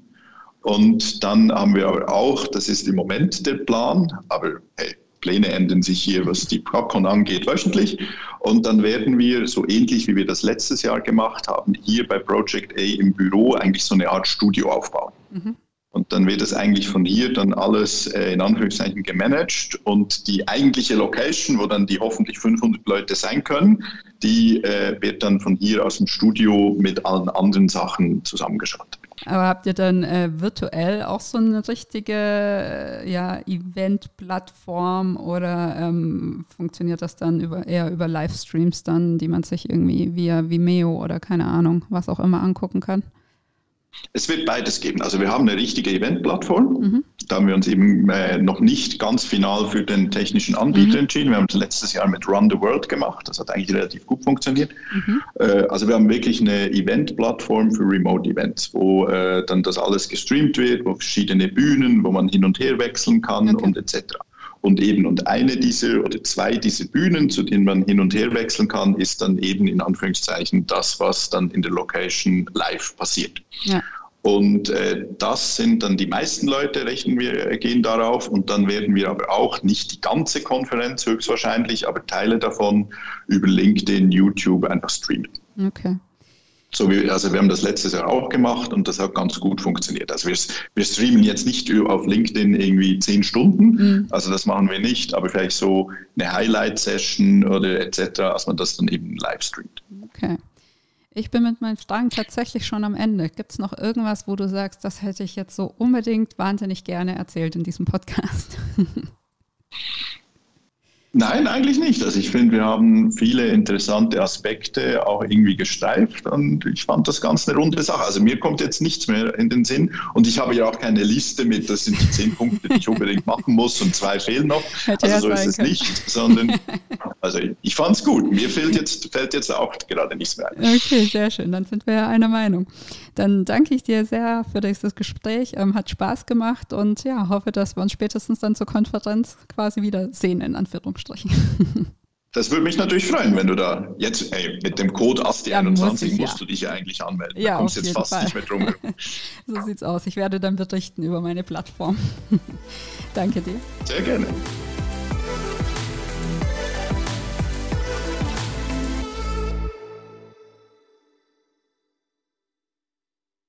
Und dann haben wir aber auch, das ist im Moment der Plan, aber hey, Pläne ändern sich hier, was die Popcorn angeht, wöchentlich. Und dann werden wir, so ähnlich wie wir das letztes Jahr gemacht haben, hier bei Project A im Büro eigentlich so eine Art Studio aufbauen. Mhm. Und dann wird es eigentlich von hier dann alles äh, in Anführungszeichen gemanagt und die eigentliche Location, wo dann die hoffentlich 500 Leute sein können, die äh, wird dann von hier aus dem Studio mit allen anderen Sachen zusammengeschaltet. Aber habt ihr dann äh, virtuell auch so eine richtige äh, ja, Event-Plattform oder ähm, funktioniert das dann über, eher über Livestreams dann, die man sich irgendwie via Vimeo oder keine Ahnung, was auch immer angucken kann? Es wird beides geben. Also wir haben eine richtige Event-Plattform. Mhm. Da haben wir uns eben äh, noch nicht ganz final für den technischen Anbieter mhm. entschieden. Wir haben es letztes Jahr mit Run the World gemacht. Das hat eigentlich relativ gut funktioniert. Mhm. Äh, also wir haben wirklich eine Event-Plattform für Remote-Events, wo äh, dann das alles gestreamt wird, wo verschiedene Bühnen, wo man hin und her wechseln kann okay. und etc. Und eben, und eine dieser oder zwei dieser Bühnen, zu denen man hin und her wechseln kann, ist dann eben in Anführungszeichen das, was dann in der Location live passiert. Ja. Und äh, das sind dann die meisten Leute, rechnen wir, gehen darauf. Und dann werden wir aber auch nicht die ganze Konferenz höchstwahrscheinlich, aber Teile davon über LinkedIn, YouTube einfach streamen. Okay. So wie, also wir haben das letztes Jahr auch gemacht und das hat ganz gut funktioniert. Also wir, wir streamen jetzt nicht auf LinkedIn irgendwie zehn Stunden, mhm. also das machen wir nicht, aber vielleicht so eine Highlight-Session oder etc., dass man das dann eben live streamt. Okay. Ich bin mit meinen Fragen tatsächlich schon am Ende. Gibt es noch irgendwas, wo du sagst, das hätte ich jetzt so unbedingt wahnsinnig gerne erzählt in diesem Podcast? Nein, eigentlich nicht. Also ich finde, wir haben viele interessante Aspekte auch irgendwie gestreift und ich fand das ganz eine runde Sache. Also mir kommt jetzt nichts mehr in den Sinn und ich habe ja auch keine Liste mit, das sind die zehn Punkte, die ich unbedingt machen muss und zwei fehlen noch. Hätte also so ist es können. nicht, sondern also ich fand es gut. Mir fällt jetzt, fällt jetzt auch gerade nichts mehr ein. Okay, sehr schön. Dann sind wir ja einer Meinung. Dann danke ich dir sehr für dieses Gespräch. Ähm, hat Spaß gemacht und ja, hoffe, dass wir uns spätestens dann zur Konferenz quasi wieder sehen, in Anführungsstrichen. Anführungsstrichen. Das würde mich natürlich freuen, wenn du da jetzt, ey, mit dem Code ASTI21 ja, muss ich, musst ja. du dich ja eigentlich anmelden. Ja, da kommst jetzt fast Fall. nicht mehr drum. so sieht's aus. Ich werde dann berichten über meine Plattform. Danke dir. Sehr gerne.